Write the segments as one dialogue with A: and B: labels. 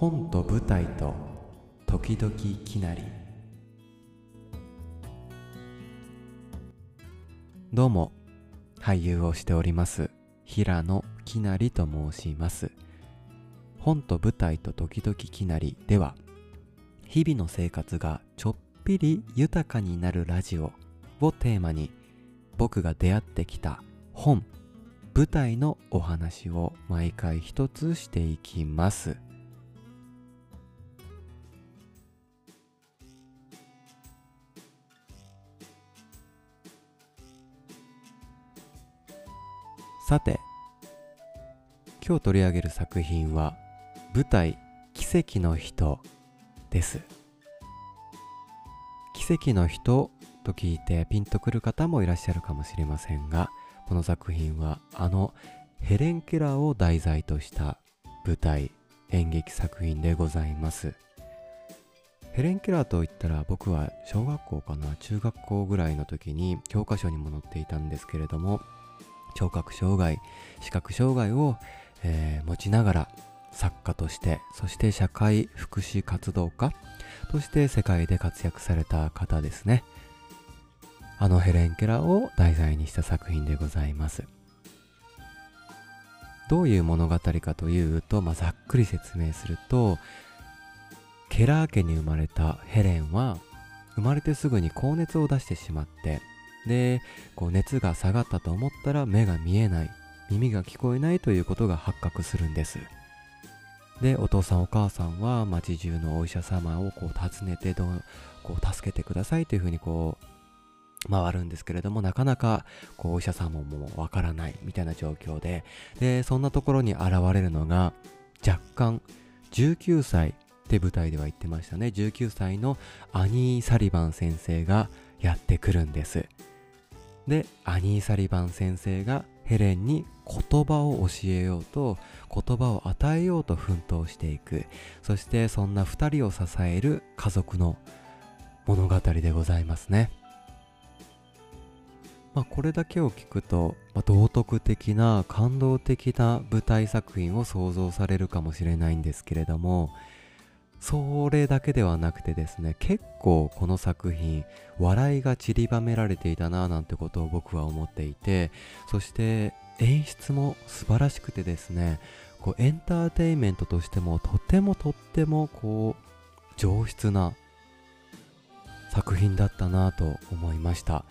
A: 本と舞台と時々きなり。どうも俳優をしております平野きなりと申します。本と舞台と時々きなりでは日々の生活がちょっぴり豊かになるラジオをテーマに僕が出会ってきた本舞台のお話を毎回一つしていきます。さて今日取り上げる作品は舞台奇跡の人です。奇跡の人と聞いてピンとくる方もいらっしゃるかもしれませんがこの作品はあのヘレン・ケラーを題材とした舞台演劇作品でございます。ヘレン・ケラーといったら僕は小学校かな中学校ぐらいの時に教科書にも載っていたんですけれども聴覚障害視覚障害を、えー、持ちながら作家としてそして社会福祉活動家として世界で活躍された方ですね。あのヘレン・ケラーを題材にした作品でございます。どういう物語かというと、まあ、ざっくり説明するとケラー家に生まれたヘレンは生まれてすぐに高熱を出してしまってでこう熱が下がったと思ったら目が見えない耳が聞こえないということが発覚するんです。でお父さんお母さんは町中のお医者様をこう訪ねてどこう助けてくださいというふうにこう回るんですけれどもなかなかこうお医者様もわからないみたいな状況ででそんなところに現れるのが若干19歳って舞台では言ってましたね。19歳のアニー・サリバン先生がやってくるんです。でアニー・サリバン先生がヘレンに言葉を教えようと言葉を与えようと奮闘していく。そしてそんな2人を支える家族の物語でございますね。まあ、これだけを聞くと、まあ、道徳的な感動的な舞台作品を想像されるかもしれないんですけれどもそれだけではなくてですね結構この作品笑いが散りばめられていたななんてことを僕は思っていてそして演出も素晴らしくてですねこうエンターテインメントとしてもとてもとってもこう上質な作品だったなと思いました。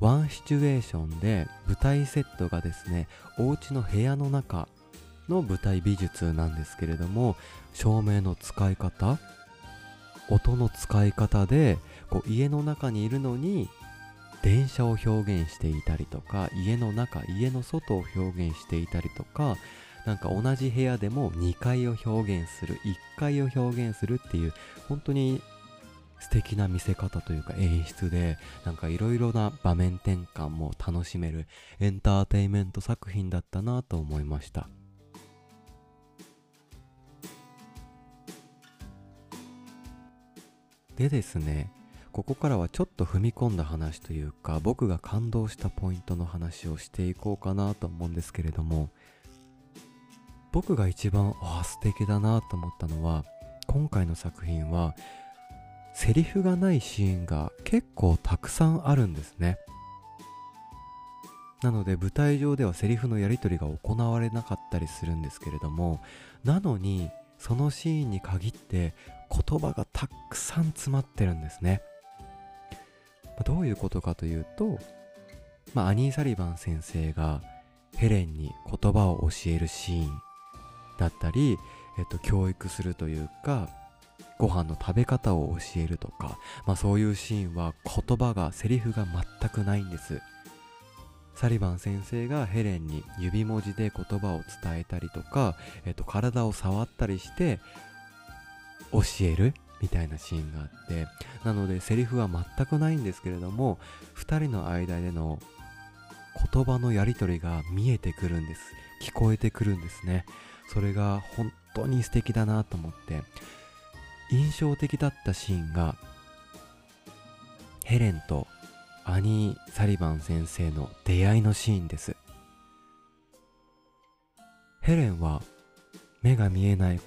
A: ワンシチュエーションで舞台セットがですねお家の部屋の中の舞台美術なんですけれども照明の使い方音の使い方でこう家の中にいるのに電車を表現していたりとか家の中家の外を表現していたりとかなんか同じ部屋でも2階を表現する1階を表現するっていう本当に素敵な見せ方というか演出でなんかいろいろな場面転換も楽しめるエンターテインメント作品だったなと思いました。でですねここからはちょっと踏み込んだ話というか僕が感動したポイントの話をしていこうかなと思うんですけれども僕が一番あ素敵だなと思ったのは今回の作品はセリフがないシーンが結構たくさんあるんですね。なので舞台上ではセリフのやり取りが行われなかったりするんですけれどもなのにそのシーンに限って言葉がたくさん詰まってるんですね。どういうことかというと、まあ、アニー・サリバン先生がヘレンに言葉を教えるシーンだったり、えっと、教育するというかご飯の食べ方を教えるとか、まあ、そういうシーンは言葉がセリフが全くないんですサリバン先生がヘレンに指文字で言葉を伝えたりとか、えっと、体を触ったりして教えるみたいなシーンがあってなのでセリフは全くないんですけれども2人の間での言葉のやり取りが見えてくるんです。聞こえてくるんですね。それが本当に素敵だなと思って印象的だったシーンがヘレンとアニー・サリバン先生の出会いのシーンです。ヘレンは目が見えない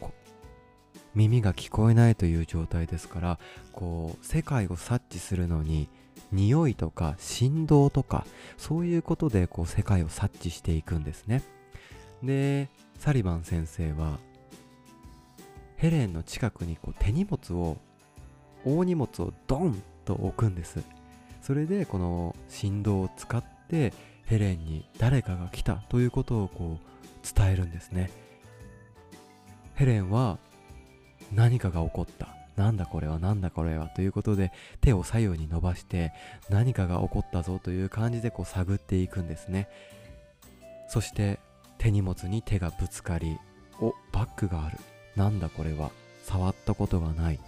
A: 耳が聞こえないという状態ですからこう世界を察知するのに匂いとか振動とかそういうことでこう世界を察知していくんですね。でサリバン先生はヘレンの近くにこう手荷物を大荷物をドンと置くんです。それでこの振動を使ってヘレンに誰かが来たということをこう伝えるんですね。ヘレンは何かが起こった。なんだこれはなんだこれは。ということで手を左右に伸ばして何かが起こったぞという感じでこう探っていくんですね。そして手荷物に手がぶつかりおバッグがある。なんだこれは。触ったことがない。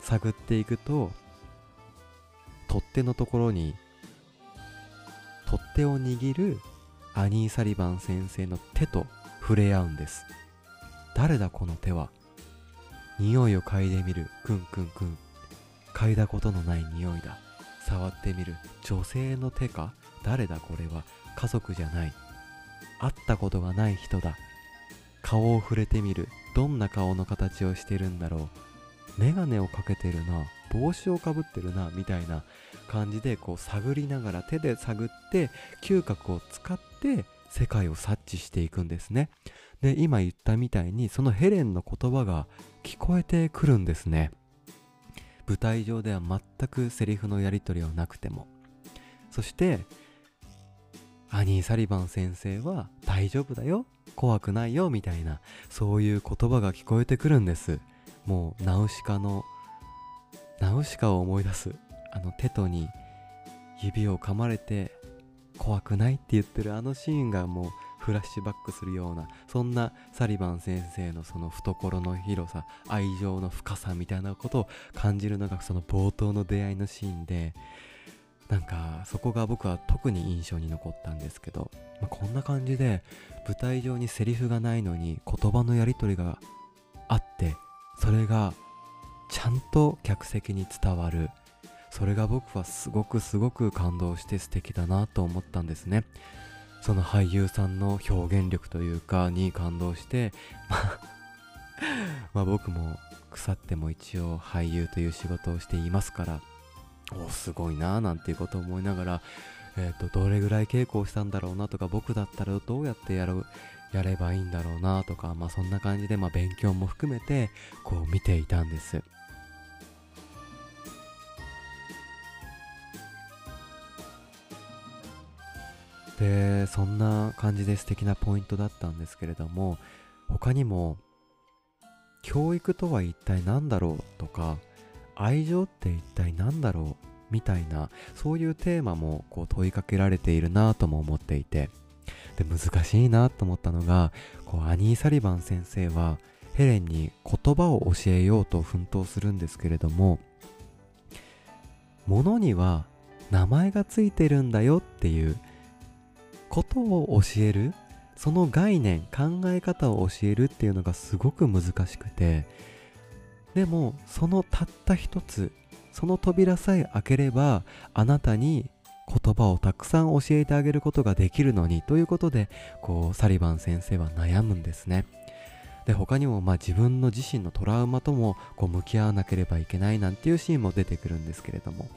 A: 探っていくと取っ手のところに取っ手を握るアニー・サリバン先生の手と触れ合うんです。誰だこの手は？匂いを嗅いでみる。クンクンクン。嗅いだことのない匂いだ。触ってみる。女性の手か？誰だこれは？家族じゃない。会ったことがない人だ。顔を触れてみる。どんな顔の形をしてるんだろう。メガネをかけてるな。帽子をかぶってるなみたいな感じでこう探りながら手で探って嗅覚を使って世界を察知していくんですね。で今言ったみたいにそのヘレンの言葉が聞こえてくるんですね。舞台上では全くセリフのやり取りはなくても。そしてアニー・サリバン先生は大丈夫だよ怖くないよみたいなそういう言葉が聞こえてくるんです。もうナウシカのナウシカを思い出すあのテトに指を噛まれて怖くないって言ってるあのシーンがもうフラッシュバックするようなそんなサリバン先生のその懐の広さ愛情の深さみたいなことを感じるのがその冒頭の出会いのシーンでなんかそこが僕は特に印象に残ったんですけど、まあ、こんな感じで舞台上にセリフがないのに言葉のやり取りがあってそれがちゃんと客席に伝わる。それが僕はすごくすごく感動して素敵だなと思ったんですね。その俳優さんの表現力というかに感動してまあ 僕も腐っても一応俳優という仕事をしていますからおすごいなーなんていうことを思いながら、えーと、どれぐらい稽古をしたんだろうなとか僕だったらどうやってやるやればいいんだろうなとか、まあ、そんな感じで、まあ、勉強も含めてこう見ていたんです。でそんな感じで素敵なポイントだったんですけれども他にも教育とは一体何だろうとか愛情って一体何だろうみたいなそういうテーマもこう問いかけられているなとも思っていてで難しいなと思ったのがこうアニー・サリバン先生はヘレンに言葉を教えようと奮闘するんですけれども物には名前がついてるんだよっていうことを教えるその概念考え方を教えるっていうのがすごく難しくてでもそのたった一つその扉さえ開ければあなたに言葉をたくさん教えてあげることができるのにということでこうサリバン先生は悩むんですね。で他にもまあ自分の自身のトラウマともこう向き合わなければいけないなんていうシーンも出てくるんですけれども。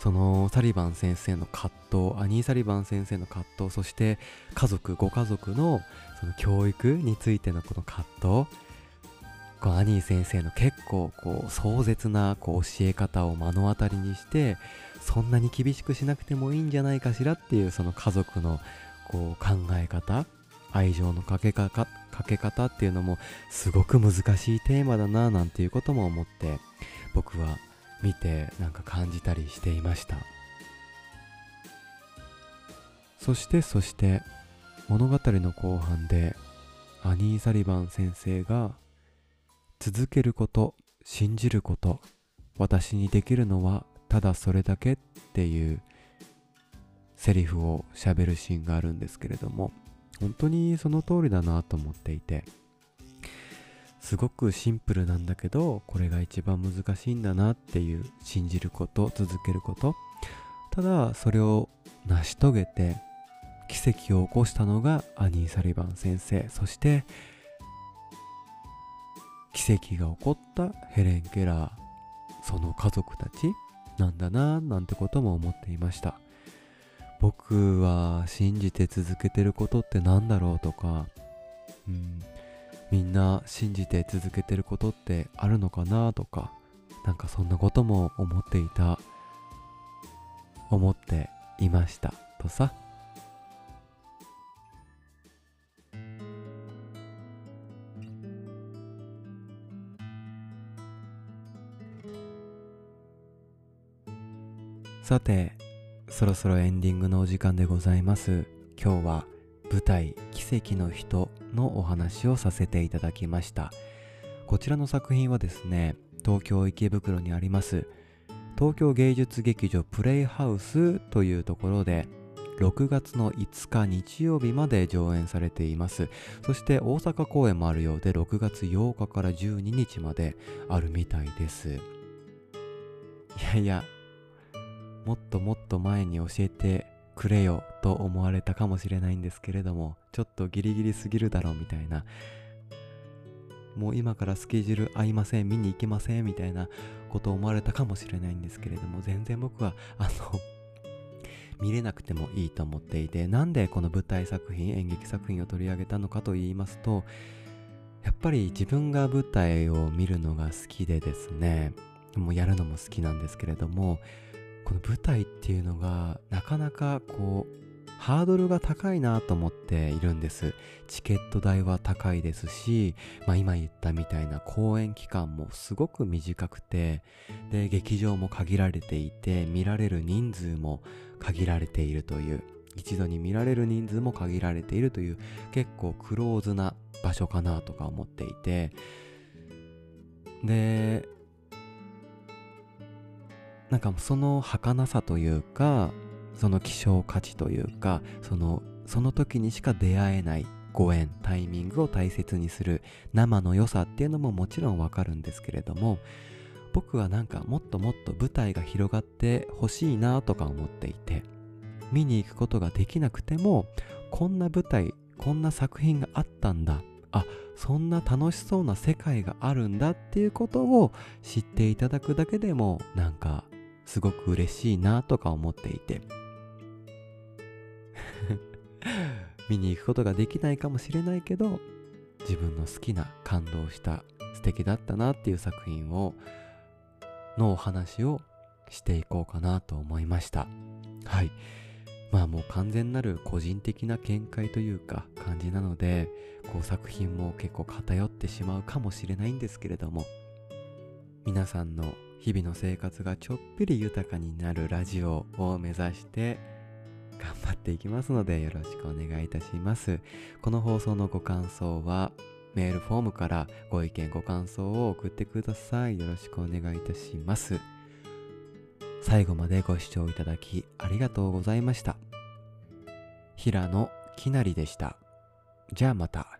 A: そのサリバン先生の葛藤アニー・サリバン先生の葛藤そして家族ご家族のその教育についてのこの葛藤こうアニー先生の結構こう壮絶なこう教え方を目の当たりにしてそんなに厳しくしなくてもいいんじゃないかしらっていうその家族のこう考え方愛情のかけかかかけ方っていうのもすごく難しいテーマだななんていうことも思って僕は見てなんか感じたりしていました。そしてそして物語の後半でアニー・サリバン先生が続けること信じること私にできるのはただそれだけっていうセリフをしゃべるシーンがあるんですけれども本当にその通りだなと思っていてすごくシンプルなんだけどこれが一番難しいんだなっていう信じること続けること。ただそれを成し遂げて奇跡を起こしたのがアニー・サリバン先生。そして奇跡が起こったヘレン・ケラーその家族たちなんだななんてことも思っていました。僕は信じて続けてることって何だろうとか、うん、みんな信じて続けてることってあるのかなとかなんかそんなことも思っていた思っていましたとさ。さてそろそろエンディングのお時間でございます。今日は舞台「奇跡の人」のお話をさせていただきました。こちらの作品はですね東京池袋にあります東京芸術劇場プレイハウスというところで6月の5日日曜日まで上演されています。そして大阪公演もあるようで6月8日から12日まであるみたいです。いやいやもっともっと前に教えてくれよと思われたかもしれないんですけれどもちょっとギリギリすぎるだろうみたいな。もう今からスケジュール合いません。見に行けませんみたいなこと思われたかもしれないんですけれども全然僕はあの見れなくてもいいと思っていてなんでこの舞台作品演劇作品を取り上げたのかと言いますとやっぱり自分が舞台を見るのが好きでですねもうやるのも好きなんですけれどもこの舞台っていうのがなかなかこうハードルが高いなと思っているんです。チケット代は高いですし、まあ、今言ったみたいな公演期間もすごく短くてで劇場も限られていて見られる人数も限られているという一度に見られる人数も限られているという結構クローズな場所かなとか思っていて。でなんかその儚さというかその希少価値というかそのその時にしか出会えないご縁タイミングを大切にする生の良さっていうのももちろんわかるんですけれども僕はなんかもっともっと舞台が広がってほしいなとか思っていて見に行くことができなくてもこんな舞台こんな作品があったんだあそんな楽しそうな世界があるんだっていうことを知っていただくだけでもなんかすごく嬉しいなとか思っていて。見に行くことができないかもしれないけど自分の好きな感動した素敵だったなっていう作品をのお話をしていこうかなと思いました。はい。まあもう完全なる個人的な見解というか感じなのでこう作品も結構偏ってしまうかもしれないんですけれども皆さんの日々の生活がちょっぴり豊かになるラジオを目指して頑張っていきますのでよろしくお願いいたします。この放送のご感想はメールフォームからご意見ご感想を送ってください。よろしくお願いいたします。最後までご視聴いただきありがとうございました。平野きなりでした。じゃあまた。